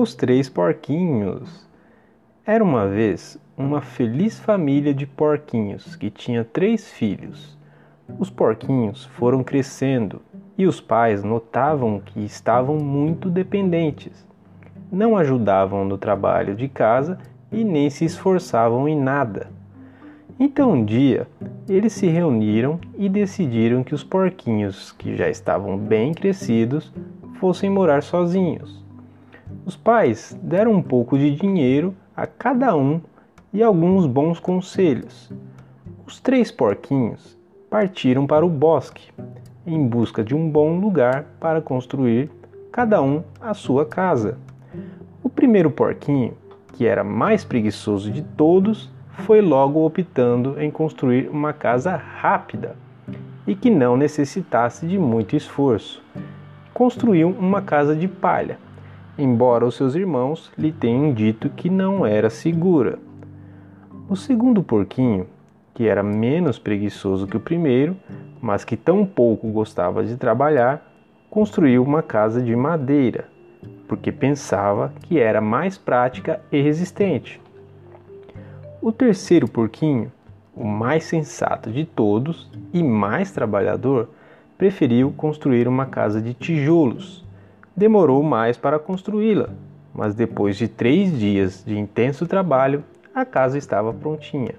Os Três Porquinhos. Era uma vez uma feliz família de porquinhos que tinha três filhos. Os porquinhos foram crescendo e os pais notavam que estavam muito dependentes. Não ajudavam no trabalho de casa e nem se esforçavam em nada. Então um dia eles se reuniram e decidiram que os porquinhos, que já estavam bem crescidos, fossem morar sozinhos. Os pais deram um pouco de dinheiro a cada um e alguns bons conselhos. Os três porquinhos partiram para o bosque em busca de um bom lugar para construir cada um a sua casa. O primeiro porquinho, que era mais preguiçoso de todos, foi logo optando em construir uma casa rápida e que não necessitasse de muito esforço. Construiu uma casa de palha embora os seus irmãos lhe tenham dito que não era segura. O segundo porquinho, que era menos preguiçoso que o primeiro, mas que tão pouco gostava de trabalhar, construiu uma casa de madeira, porque pensava que era mais prática e resistente. O terceiro porquinho, o mais sensato de todos e mais trabalhador, preferiu construir uma casa de tijolos demorou mais para construí-la, mas depois de três dias de intenso trabalho, a casa estava prontinha.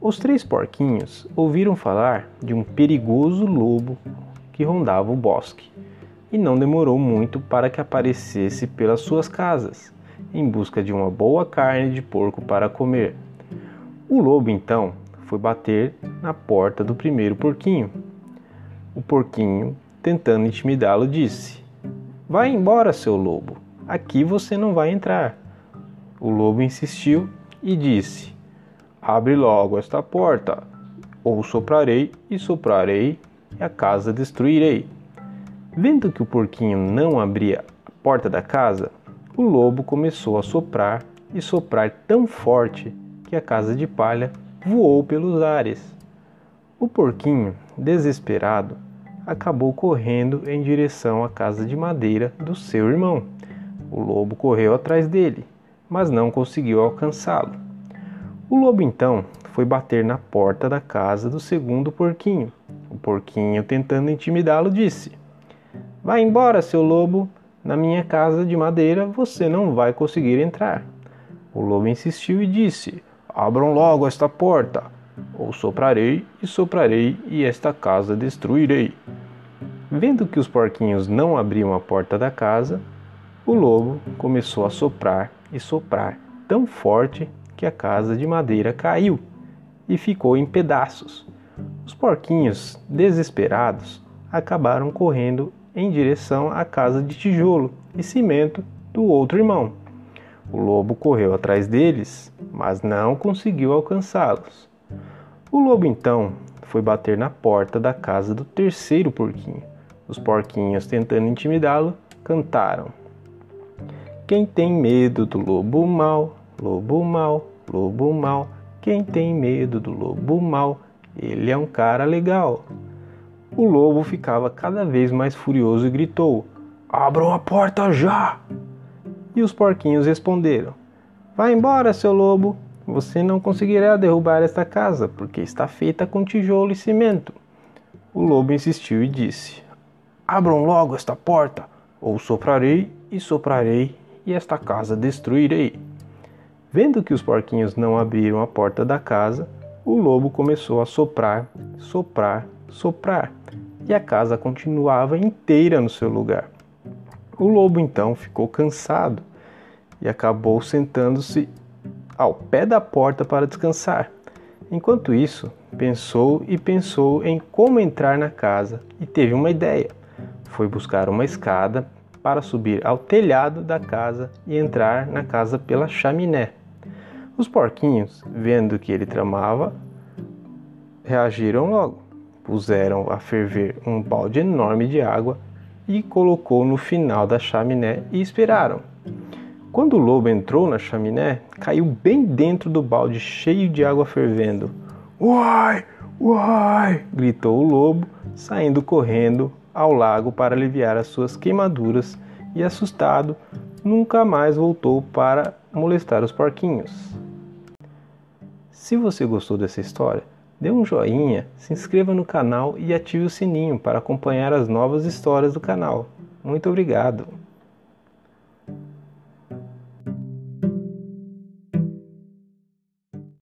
Os três porquinhos ouviram falar de um perigoso lobo que rondava o bosque, e não demorou muito para que aparecesse pelas suas casas, em busca de uma boa carne de porco para comer. O lobo então foi bater na porta do primeiro porquinho. O porquinho, tentando intimidá-lo, disse: Vai embora, seu lobo, aqui você não vai entrar. O lobo insistiu e disse: Abre logo esta porta, ou soprarei e soprarei, e a casa destruirei. Vendo que o porquinho não abria a porta da casa, o lobo começou a soprar e soprar tão forte que a casa de palha voou pelos ares. O porquinho, desesperado, acabou correndo em direção à casa de madeira do seu irmão. O lobo correu atrás dele, mas não conseguiu alcançá-lo. O lobo então foi bater na porta da casa do segundo porquinho. O porquinho, tentando intimidá-lo, disse: Vá embora, seu lobo. Na minha casa de madeira você não vai conseguir entrar. O lobo insistiu e disse: Abram logo esta porta, ou soprarei e soprarei e esta casa destruirei. Vendo que os porquinhos não abriam a porta da casa, o lobo começou a soprar e soprar tão forte que a casa de madeira caiu e ficou em pedaços. Os porquinhos, desesperados, acabaram correndo em direção à casa de tijolo e cimento do outro irmão. O lobo correu atrás deles, mas não conseguiu alcançá-los. O lobo então foi bater na porta da casa do terceiro porquinho. Os porquinhos, tentando intimidá-lo, cantaram: Quem tem medo do lobo mau, lobo mau, lobo mau. Quem tem medo do lobo mau, ele é um cara legal. O lobo ficava cada vez mais furioso e gritou: Abram a porta já! E os porquinhos responderam: Vá embora, seu lobo. Você não conseguirá derrubar esta casa, porque está feita com tijolo e cimento. O lobo insistiu e disse: Abram logo esta porta, ou soprarei e soprarei, e esta casa destruirei. Vendo que os porquinhos não abriram a porta da casa, o lobo começou a soprar, soprar, soprar, e a casa continuava inteira no seu lugar. O lobo então ficou cansado e acabou sentando-se ao pé da porta para descansar. Enquanto isso, pensou e pensou em como entrar na casa e teve uma ideia foi buscar uma escada para subir ao telhado da casa e entrar na casa pela chaminé. Os porquinhos, vendo que ele tramava, reagiram logo. Puseram a ferver um balde enorme de água e colocou no final da chaminé e esperaram. Quando o lobo entrou na chaminé, caiu bem dentro do balde cheio de água fervendo. Uai! Uai! gritou o lobo, saindo correndo ao lago para aliviar as suas queimaduras e, assustado, nunca mais voltou para molestar os porquinhos. Se você gostou dessa história, dê um joinha, se inscreva no canal e ative o sininho para acompanhar as novas histórias do canal. Muito obrigado!